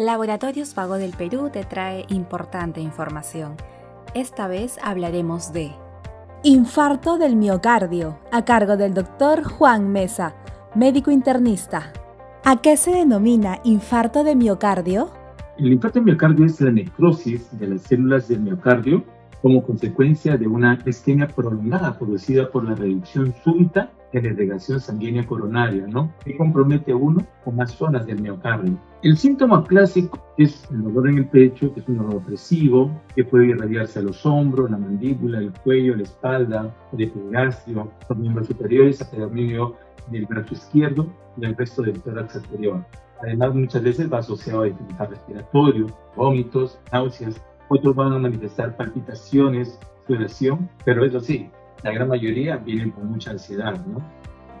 Laboratorios Vago del Perú te trae importante información. Esta vez hablaremos de Infarto del miocardio, a cargo del doctor Juan Mesa, médico internista. ¿A qué se denomina infarto de miocardio? El infarto de miocardio es la necrosis de las células del miocardio como consecuencia de una isquemia prolongada producida por la reducción súbita de la irrigación sanguínea coronaria, ¿no? Que compromete uno o más zonas del miocardio. El síntoma clásico es el dolor en el pecho, que es un dolor opresivo, que puede irradiarse a los hombros, la mandíbula, el cuello, la espalda, el epigastrio, los miembros superiores, hasta el medio del brazo izquierdo y el resto del tórax anterior. Además, muchas veces va asociado a dificultad respiratorio, vómitos, náuseas. Otros van a manifestar palpitaciones, sudoración, pero eso sí, la gran mayoría vienen con mucha ansiedad, ¿no?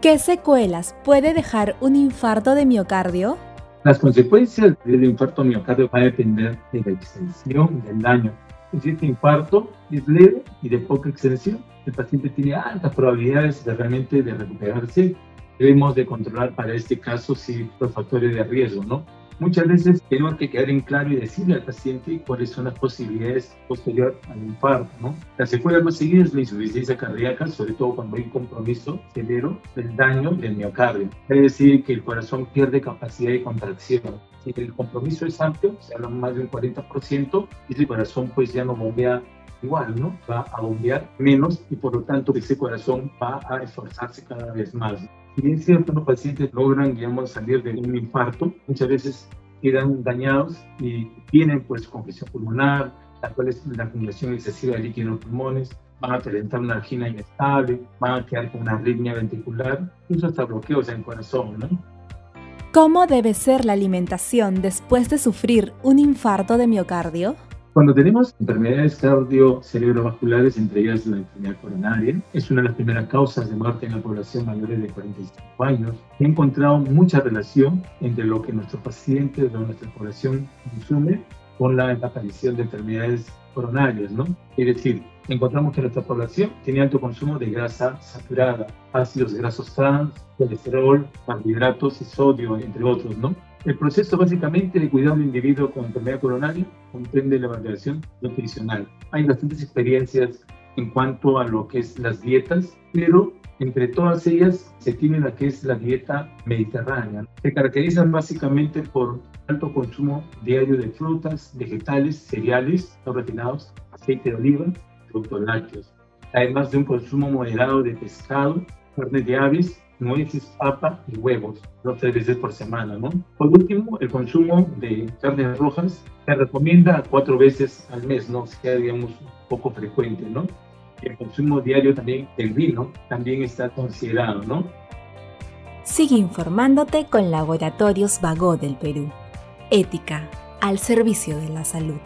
¿Qué secuelas puede dejar un infarto de miocardio? Las consecuencias del infarto miocardio van a depender de la extensión del daño. Si este infarto es leve y de poca extensión, el paciente tiene altas probabilidades de realmente de recuperarse. Debemos de controlar para este caso si los factores de riesgo, ¿no? Muchas veces tenemos que quedar en claro y decirle al paciente cuáles son las posibilidades posterior al infarto. ¿no? La secuela más seguida es la insuficiencia cardíaca, sobre todo cuando hay un compromiso severo del daño del miocardio. Es decir, que el corazón pierde capacidad de contracción. Si el compromiso es amplio, se habla más de un 40%, y el corazón pues ya no bombea igual, ¿no? Va a bombear menos y por lo tanto ese corazón va a esforzarse cada vez más. Cierto, los pacientes logran, digamos, salir de un infarto, muchas veces quedan dañados y tienen pues congestión pulmonar, la cual es la acumulación excesiva de líquido en los pulmones, van a presentar una angina inestable, van a quedar con una arritmia ventricular, incluso hasta bloqueos en el corazón. ¿Cómo debe ser la alimentación después de sufrir un infarto de miocardio? Cuando tenemos enfermedades cardio-cerebrovasculares, entre ellas la enfermedad coronaria, es una de las primeras causas de muerte en la población mayores de 45 años. He encontrado mucha relación entre lo que nuestros pacientes o nuestra población consume con la aparición de enfermedades coronarias, ¿no? Es decir, encontramos que nuestra población tiene alto consumo de grasa saturada, ácidos grasos trans, colesterol, carbohidratos y sodio, entre otros, ¿no? El proceso básicamente de cuidado del individuo con enfermedad coronaria comprende la evaluación nutricional. Hay bastantes experiencias en cuanto a lo que es las dietas, pero entre todas ellas se tiene la que es la dieta mediterránea. Se caracterizan básicamente por alto consumo diario de frutas, vegetales, cereales no refinados, aceite de oliva, productos lácteos. Además de un consumo moderado de pescado, carne de aves nueces, papa y huevos, dos tres veces por semana, ¿no? Por último, el consumo de carnes rojas se recomienda cuatro veces al mes, ¿no? Sea, digamos, poco frecuente, ¿no? El consumo diario también del vino también está considerado, ¿no? Sigue informándote con Laboratorios Vago del Perú. Ética al servicio de la salud.